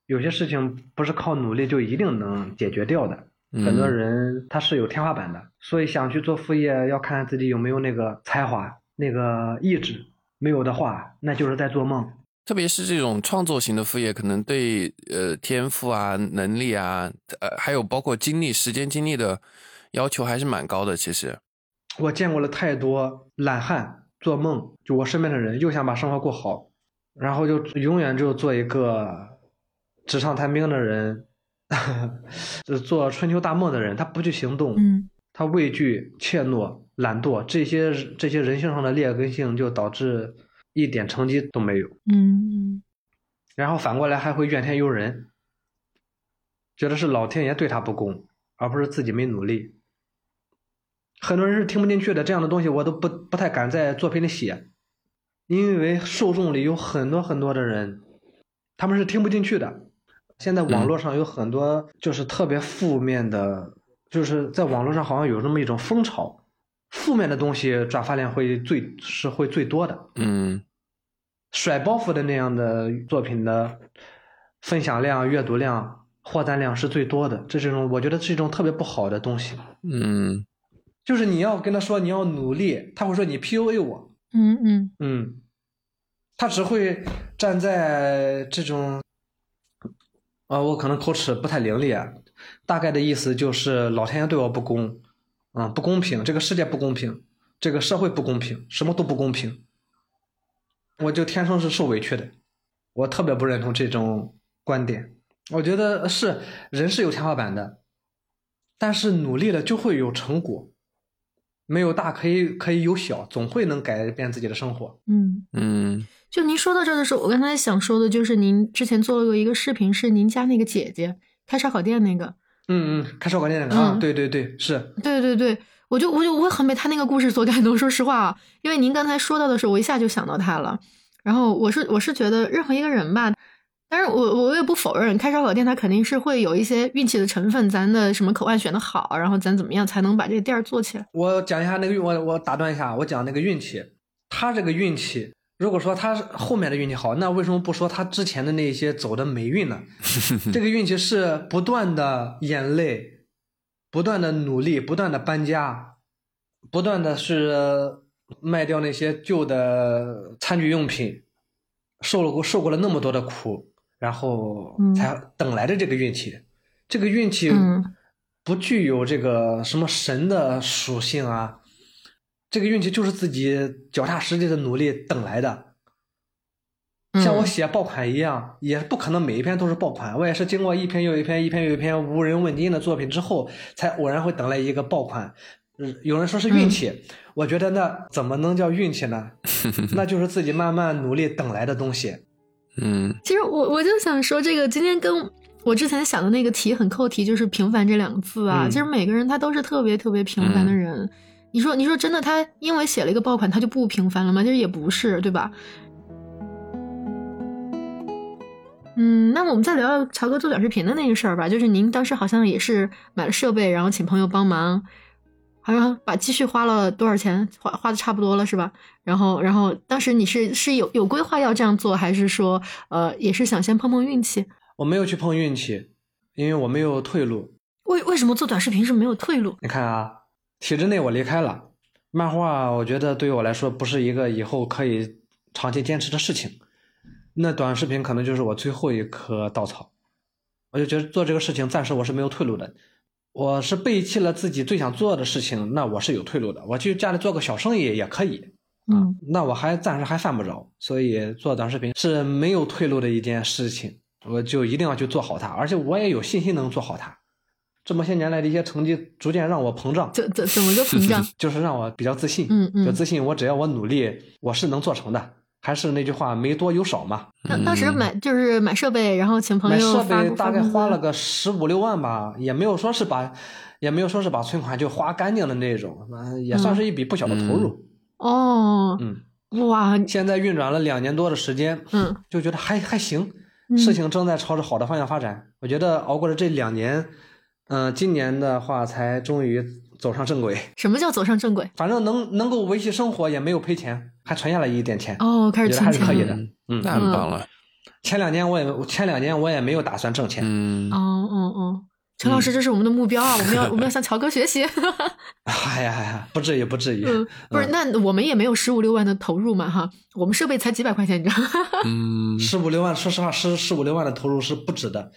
有些事情不是靠努力就一定能解决掉的。嗯，很多人他是有天花板的，所以想去做副业，要看自己有没有那个才华、那个意志。没有的话，那就是在做梦。特别是这种创作型的副业，可能对呃天赋啊、能力啊，呃，还有包括精力、时间精力的要求还是蛮高的。其实，我见过了太多懒汉做梦，就我身边的人又想把生活过好，然后就永远就做一个纸上谈兵的人，就 做春秋大梦的人，他不去行动，嗯他畏惧、怯懦、懒惰这些这些人性上的劣根性，就导致一点成绩都没有。嗯然后反过来还会怨天尤人，觉得是老天爷对他不公，而不是自己没努力。很多人是听不进去的，这样的东西我都不不太敢在作品里写，因为受众里有很多很多的人，他们是听不进去的。现在网络上有很多就是特别负面的，就是在网络上好像有这么一种风潮，负面的东西转发量会最是会最多的。嗯甩包袱的那样的作品的分享量、阅读量、获赞量是最多的，这是一种我觉得是一种特别不好的东西。嗯就是你要跟他说你要努力，他会说你 PUA 我，嗯嗯嗯，他只会站在这种，啊、我可能口齿不太伶俐啊，大概的意思就是老天爷对我不公，啊、不公平，这个世界不公平，这个社会不公平，什么都不公平，我就天生是受委屈的，我特别不认同这种观点，我觉得是人是有天花板的，但是努力了就会有成果。没有大可以可以有小，总会能改变自己的生活。嗯。嗯就您说到这儿的时候，我刚才想说的就是，您之前做了个一个视频，是您家那个姐姐开烧烤店那个。嗯嗯，开烧烤店那个、啊，嗯对对对，是，对对对，我就我就我很被他那个故事所感动。说实话啊，因为您刚才说到的时候，我一下就想到他了。然后我是我是觉得任何一个人吧，但是我我也不否认开烧烤店它肯定是会有一些运气的成分，咱的什么口岸选的好，然后咱怎么样才能把这个店儿做起来。我讲一下那个运，我我打断一下，我讲那个运气，他这个运气，如果说他后面的运气好，那为什么不说他之前的那些走的霉运呢？这个运气是不断的眼泪，不断的努力，不断的搬家，不断的是卖掉那些旧的餐具用品，受了过受过了那么多的苦，然后嗯才等来的这个运气。这个运气嗯不具有这个什么神的属性啊，这个运气就是自己脚踏实地的努力等来的。像我嗯写爆款一样，也不可能每一篇都是爆款。我也是经过一篇又一篇、一篇又一篇无人问津的作品之后，才偶然会等来一个爆款。嗯，有人说是运气，我觉得那怎么能叫运气呢？那就是自己慢慢努力等来的东西。嗯其实我我就想说，这个今天跟我之前想的那个题很扣题，就是“平凡”这两个字啊。嗯其实每个人他都是特别特别平凡的人。你说，你说真的，他因为写了一个爆款，他就不平凡了吗？其实也不是，对吧？嗯，那我们再聊聊乔哥做短视频的那个事儿吧。就是您当时好像也是买了设备，然后请朋友帮忙，好像把积蓄花了多少钱？花花的差不多了是吧？然后，然后当时你是是有有规划要这样做，还是说呃也是想先碰碰运气？我没有去碰运气，因为我没有退路。为为什么做短视频是没有退路？你看啊，体制内我离开了，漫画我觉得对于我来说不是一个以后可以长期坚持的事情。那短视频可能就是我最后一棵稻草，我就觉得做这个事情暂时我是没有退路的。我是背弃了自己最想做的事情，那我是有退路的。我去家里做个小生意也可以，嗯那我还暂时还犯不着，所以做短视频是没有退路的一件事情，我就一定要去做好它，而且我也有信心能做好它。这么些年来的一些成绩，逐渐让我膨胀，怎怎怎么个膨胀？就是让我比较自信，嗯嗯就自信我只要我努力，我是能做成的。还是那句话，没多有少嘛。当当时买就是买设备，然后请朋友买设备大概花了个十五六万吧，也没有说是把，也没有说是把存款就花干净的那种，嗯也算是一笔不小的投入。哦，嗯，哇，现在运转了两年多的时间，嗯，就觉得还还行，嗯事情正在朝着好的方向发展。我觉得熬过了这两年，嗯、今年的话才终于走上正轨。什么叫走上正轨？反正能能够维系生活，也没有赔钱，还存下来一点钱。哦，开我觉得还始存钱了。是可以的。嗯，那很棒了。前两年我也前两年我也没有打算挣钱。嗯哦哦哦，陈老师，这是我们的目标啊！我们要我们要向乔哥学习。哎呀哎呀，不至于不至于。嗯，不是，那我们也没有十五六万的投入嘛，哈，我们设备才几百块钱，你知道吗？嗯，十五六万，说实话，十十五六万的投入是不值的。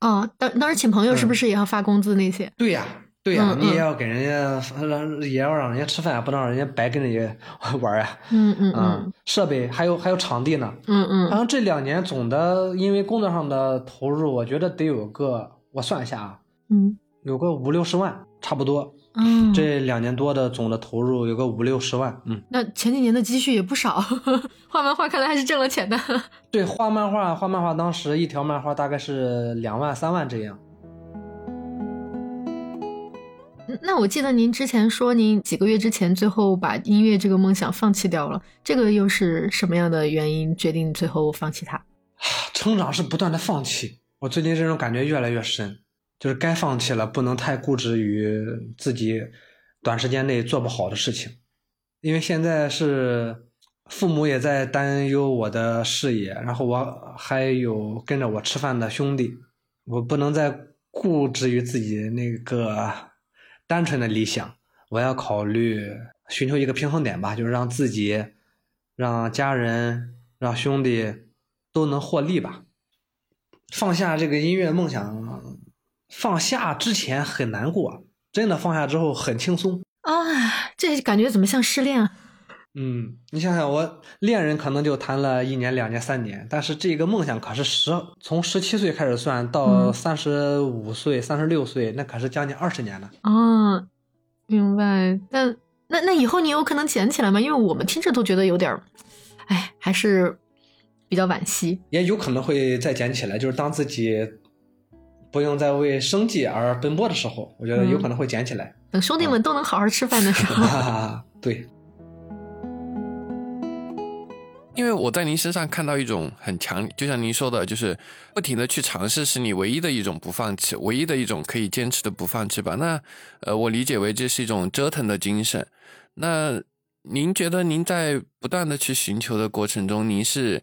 哦，当当时请朋友是不是也要发工资那些？对呀，对呀、嗯你也要给人家让，也要让人家吃饭，不能让人家白跟人家 玩儿呀。嗯嗯嗯嗯，设备还有还有场地呢。嗯嗯然后这两年总的因为工作上的投入，我觉得得有个，我算一下啊，嗯有个五六十万，差不多。嗯，这两年多的总的投入有个五六十万，嗯，那前几年的积蓄也不少，画漫画看来还是挣了钱的。对，画漫画，画漫画当时一条漫画大概是两万三万这样。那我记得您之前说您几个月之前最后把音乐这个梦想放弃掉了，这个又是什么样的原因决定最后放弃它？成长是不断的放弃，我最近这种感觉越来越深，就是该放弃了，不能太固执于自己短时间内做不好的事情，因为现在是父母也在担忧我的事业，然后我还有跟着我吃饭的兄弟，我不能再固执于自己那个单纯的理想，我要考虑寻求一个平衡点吧，就是让自己、让家人、让兄弟都能获利吧。放下这个音乐梦想，放下之前很难过，真的放下之后很轻松。啊，这感觉怎么像失恋啊？嗯，你想想，我恋人可能就谈了一年、两年、三年，但是这个梦想可是十从十七岁开始算到嗯三十五岁、三十六岁，那可是将近二十年了。哦，明白。但那那以后你有可能捡起来吗？因为我们听着都觉得有点儿，哎，还是比较惋惜。也有可能会再捡起来，就是当自己不用再为生计而奔波的时候，我觉得有可能会捡起来。等兄弟们都能好好吃饭的时候，哈 哈，对，因为我在您身上看到一种很强，就像您说的，就是不停的去尝试，是你唯一的一种不放弃，唯一的一种可以坚持的不放弃吧。那呃，我理解为这是一种折腾的精神。那您觉得您在不断的去寻求的过程中，您是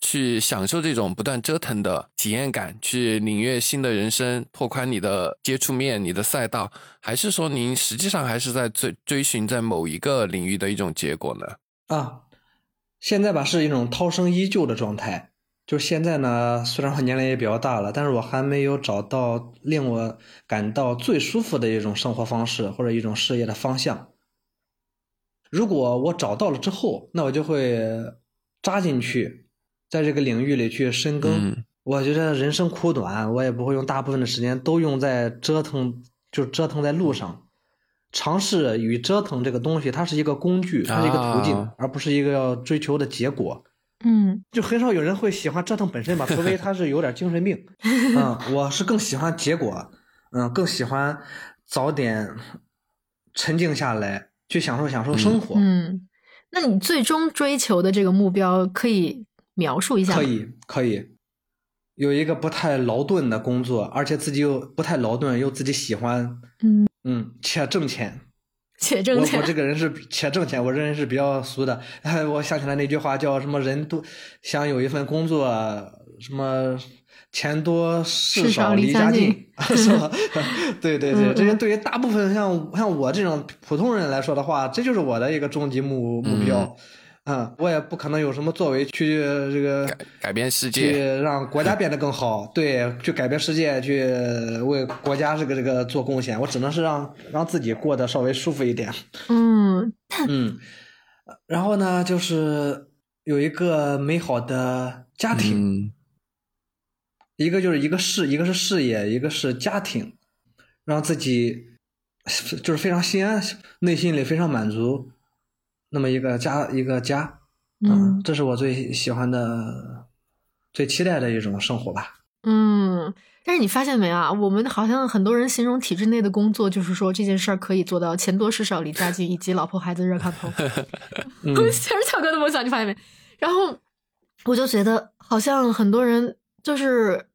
去享受这种不断折腾的体验感，去领略新的人生，拓宽你的接触面、你的赛道，还是说您实际上还是在追追寻在某一个领域的一种结果呢？啊，现在吧是一种涛声依旧的状态。就现在呢，虽然我年龄也比较大了，但是我还没有找到令我感到最舒服的一种生活方式或者一种事业的方向。如果我找到了之后，那我就会扎进去，在这个领域里去深耕。嗯我觉得人生苦短，我也不会用大部分的时间都用在折腾，就折腾在路上。尝试与折腾这个东西，它是一个工具，它是一个途径，啊而不是一个要追求的结果。嗯就很少有人会喜欢折腾本身吧，除非他是有点精神病。嗯，我是更喜欢结果，嗯，更喜欢早点沉静下来，去享受享受生活。嗯，那你最终追求的这个目标可以描述一下？可以，可以，有一个不太劳顿的工作，而且自己又不太劳顿，又自己喜欢，嗯，嗯，且挣钱。且挣钱我我这个人是且挣钱，我这人是比较俗的。哎，我想起来那句话叫什么？人都想有一份工作，什么钱多事事少少离离家家近近，是吧？对对对，这些对于大部分像像我这种普通人来说的话，这就是我的一个终极目目标。嗯，我也不可能有什么作为去这个改改变世界去界，让国家变得更好，对，去改变世界，去为国家这个这个做贡献。我只能是让让自己过得稍微舒服一点。嗯嗯，然后呢，就是有一个美好的家庭，嗯一个就是一个事，一个是事业，一个是家庭，让自己就是非常心安，内心里非常满足，那么一个家，一个家，嗯这是我最喜欢的、最期待的一种生活吧。嗯。但是你发现没啊？我们好像很多人形容体制内的工作，就是说这件事儿可以做到钱多事少离家近，以及老婆孩子热炕头。嗯全是巧哥的梦想，你发现没？然后我就觉得，好像很多人就是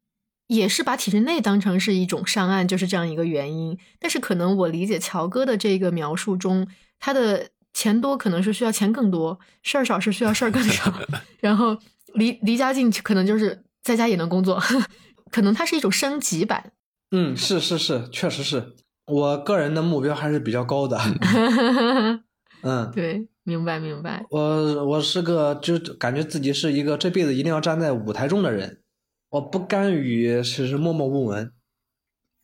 也是把体制内当成是一种上岸，就是这样一个原因。但是可能我理解乔哥的这个描述中，他的钱多可能是需要钱更多，事儿少是需要事儿更少，然后离离家近可能就是在家也能工作，可能它是一种升级版。嗯，是是是，确实是我个人的目标还是比较高的。嗯，对，明白明白。我我是个就感觉自己是一个这辈子一定要站在舞台中的人，我不甘于只是默默无闻。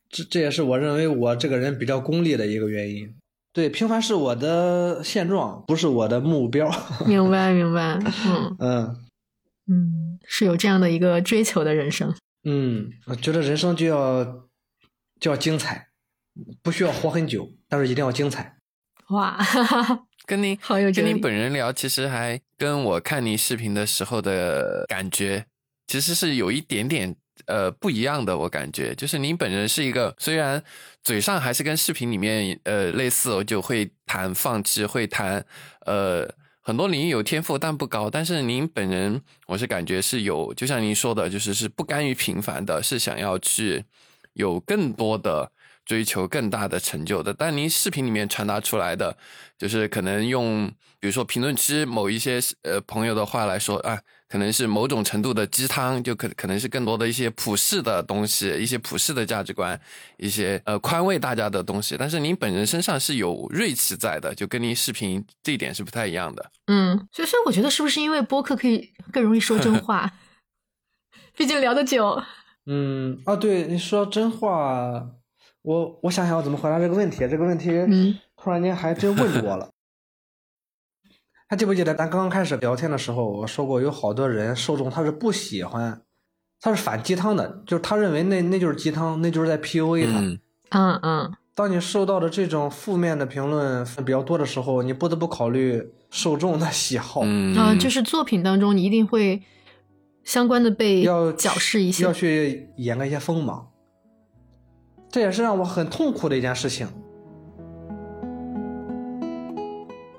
这这也是我认为我这个人比较功利的一个原因。对，平凡是我的现状，不是我的目标。明白，明白。嗯嗯嗯，是有这样的一个追求的人生。嗯，我觉得人生就要就要精彩，不需要活很久，但是一定要精彩。哇，跟您好有跟您本人聊，其实还跟我看您视频的时候的感觉，其实是有一点点呃不一样的。我感觉就是您本人是一个，虽然嘴上还是跟视频里面呃类似，我就会谈放弃，会谈呃很多领域有天赋但不高，但是您本人我是感觉是有，就像您说的，就是是不甘于平凡的，是想要去有更多的。追求更大的成就的，但您视频里面传达出来的，就是可能用，比如说评论区某一些呃朋友的话来说啊，可能是某种程度的鸡汤，就可可能是更多的一些普世的东西，一些普世的价值观，一些呃宽慰大家的东西。但是您本人身上是有锐气在的，就跟您视频这一点是不太一样的。嗯，所以所以我觉得是不是因为播客可以更容易说真 话？毕竟聊得久。嗯啊，对，你说真话。我我想想我怎么回答这个问题，这个问题嗯突然间还真问住我了。还记不记得咱刚刚开始聊天的时候，我说过有好多人受众他是不喜欢，他是反鸡汤的，就是他认为那那就是鸡汤，那就是在 PUA 他。嗯嗯。当你受到的这种负面的评论比较多的时候，你不得不考虑受众的喜好。嗯，就是作品当中你一定会相关的被要矫饰一些，要去掩盖一些锋芒。这也是让我很痛苦的一件事情。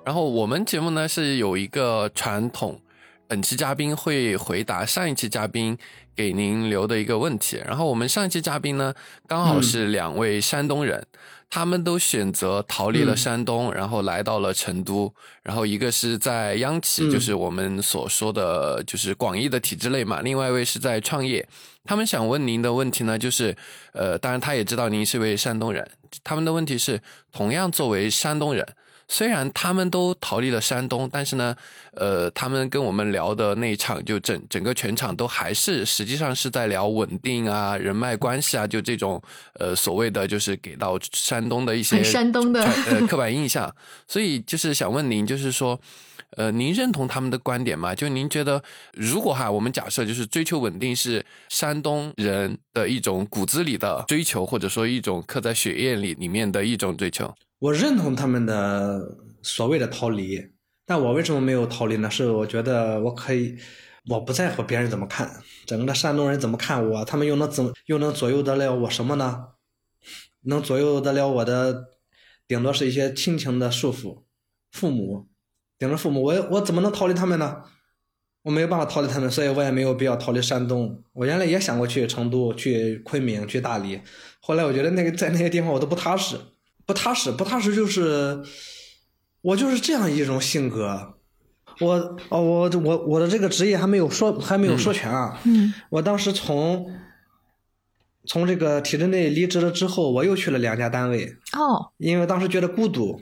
然后我们节目呢是有一个传统，本期嘉宾会回答上一期嘉宾给您留的一个问题。然后我们上一期嘉宾呢刚好是两位山东人，他们都选择逃离了山东，然后来到了成都。然后一个是在央企，就是我们所说的就是广义的体制内嘛；另外一位是在创业。他们想问您的问题呢，就是，呃，当然他也知道您是位山东人。他们的问题是，同样作为山东人，虽然他们都逃离了山东，但是呢，呃，他们跟我们聊的那一场，就整整个全场都还是实际上是在聊稳定啊、人脉关系啊，就这种呃所谓的就是给到山东的一些山东的呃 刻板印象。所以就是想问您，就是说。呃，您认同他们的观点吗？就您觉得，如果哈，我们假设就是追求稳定是山东人的一种骨子里的追求，或者说一种刻在血液里里面的一种追求，我认同他们的所谓的逃离，但我为什么没有逃离呢？是我觉得我可以，我不在乎别人怎么看，整个山东人怎么看我，他们又能怎又能左右得了我什么呢？能左右得了我的，顶多是一些亲情的束缚，父母。顶着父母，我我怎么能逃离他们呢？我没有办法逃离他们，所以我也没有必要逃离山东。我原来也想过去成都、去昆明、去大理，后来我觉得那个在那些地方我都不踏实，不踏实，不踏实就是我就是这样一种性格。我哦，我我我的这个职业还没有说还没有说全啊。嗯。我当时从从这个体制内离职了之后，我又去了两家单位。哦。因为当时觉得孤独。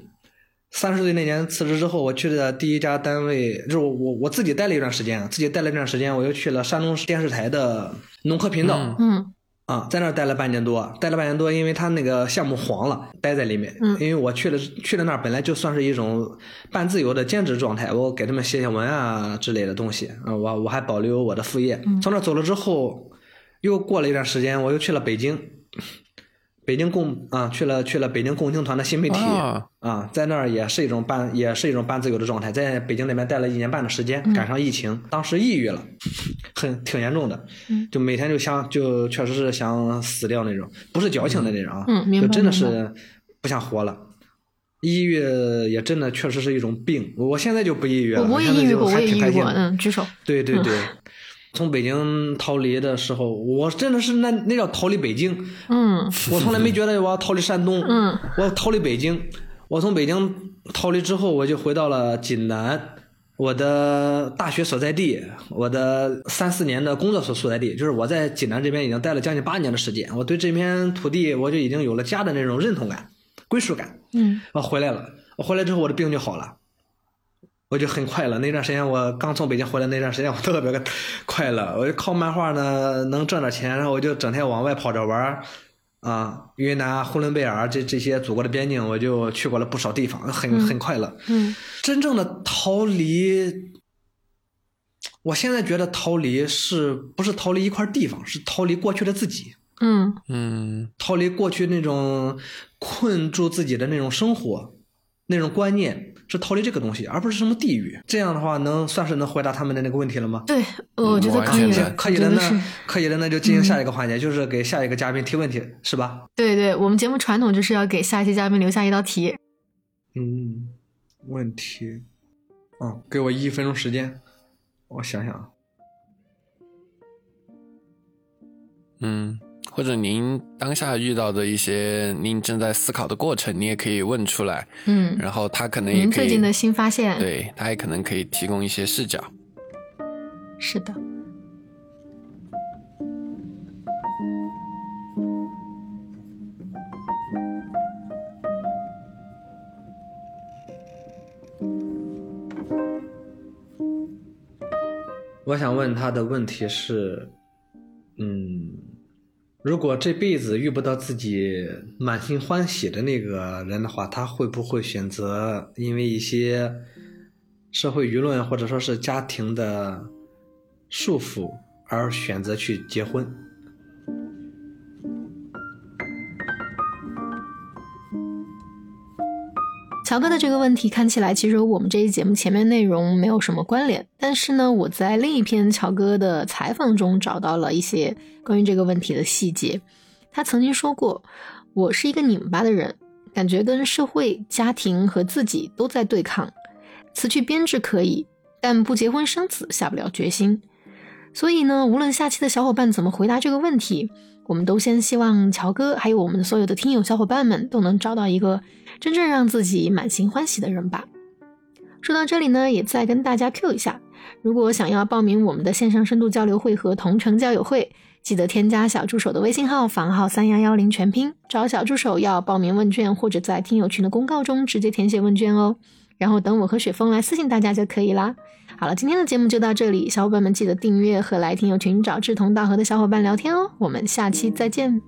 三十岁那年辞职之后，我去的第一家单位就是我我我自己待了一段时间，自己待了一段时间，我又去了山东电视台的农科频道，嗯，啊，在那儿待了半年多，待了半年多，因为他那个项目黄了，待在里面，嗯，因为我去了去了那儿本来就算是一种半自由的兼职状态，我给他们写写文啊之类的东西，啊，我我还保留我的副业，从那走了之后，又过了一段时间，我又去了北京。北京共啊去了去了北京共青团的新媒体啊，在那儿也是一种半也是一种半自由的状态，在北京那边待了一年半的时间，赶上疫情，当时抑郁了，很挺严重的，就每天就想就确实是想死掉那种，不是矫情的那种啊，就真的是不想活了。抑郁也真的确实是一种病，我现在就不抑郁了，我也抑郁过，我也抑郁过，嗯，举手。对对对。从北京逃离的时候，我真的是那那叫逃离北京。嗯，我从来没觉得我要逃离山东。嗯，我要逃离北京。我从北京逃离之后，我就回到了济南，我的大学所在地，我的三四年的工作所所在地，就是我在济南这边已经待了将近八年的时间。我对这片土地，我就已经有了家的那种认同感、归属感。嗯，我回来了。我回来之后，我的病就好了。我就很快乐。那段时间我刚从北京回来，那段时间我特别的 快乐。我就靠漫画呢，能赚点钱，然后我就整天往外跑着玩儿，啊，云南、呼伦贝尔这这些祖国的边境，我就去过了不少地方，很很快乐。嗯真正的逃离，我现在觉得逃离是不是逃离一块地方，是逃离过去的自己，嗯嗯逃离过去那种困住自己的那种生活，那种观念，是逃离这个东西，而不是什么地狱。这样的话，能算是能回答他们的那个问题了吗？对，我觉得可以了，可以的，我觉得是那可以的，那就进行下一个环节，就是给下一个嘉宾提问题，是吧？对对，我们节目传统就是要给下一期嘉宾留下一道题。嗯，问题，嗯，给我一分钟时间，我想想啊。嗯，或者您当下遇到的一些您正在思考的过程，你也可以问出来，嗯，然后他可能也可以您最近的新发现，，对他也可能可以提供一些视角。是的。我想问他的问题是，嗯，如果这辈子遇不到自己满心欢喜的那个人的话，他会不会选择因为一些社会舆论或者说是家庭的束缚而选择去结婚？乔哥的这个问题看起来其实和我们这一节目前面内容没有什么关联，但是呢，我在另一篇乔哥的采访中找到了一些关于这个问题的细节。他曾经说过：“我是一个拧巴的人，感觉跟社会、家庭和自己都在对抗。辞去编制可以，但不结婚生子下不了决心。所以呢，无论下期的小伙伴怎么回答这个问题，我们都先希望乔哥还有我们所有的听友小伙伴们都能找到一个真正让自己满心欢喜的人吧。说到这里呢，也再跟大家 Q 一下，如果想要报名我们的线上深度交流会和同城交友会，记得添加小助手的微信号房号三幺幺零全拼，找小助手要报名问卷，或者在听友群的公告中直接填写问卷哦。然后等我和雪峰来私信大家就可以啦。好了，今天的节目就到这里，小伙伴们记得订阅和来听友群找志同道合的小伙伴聊天哦。我们下期再见。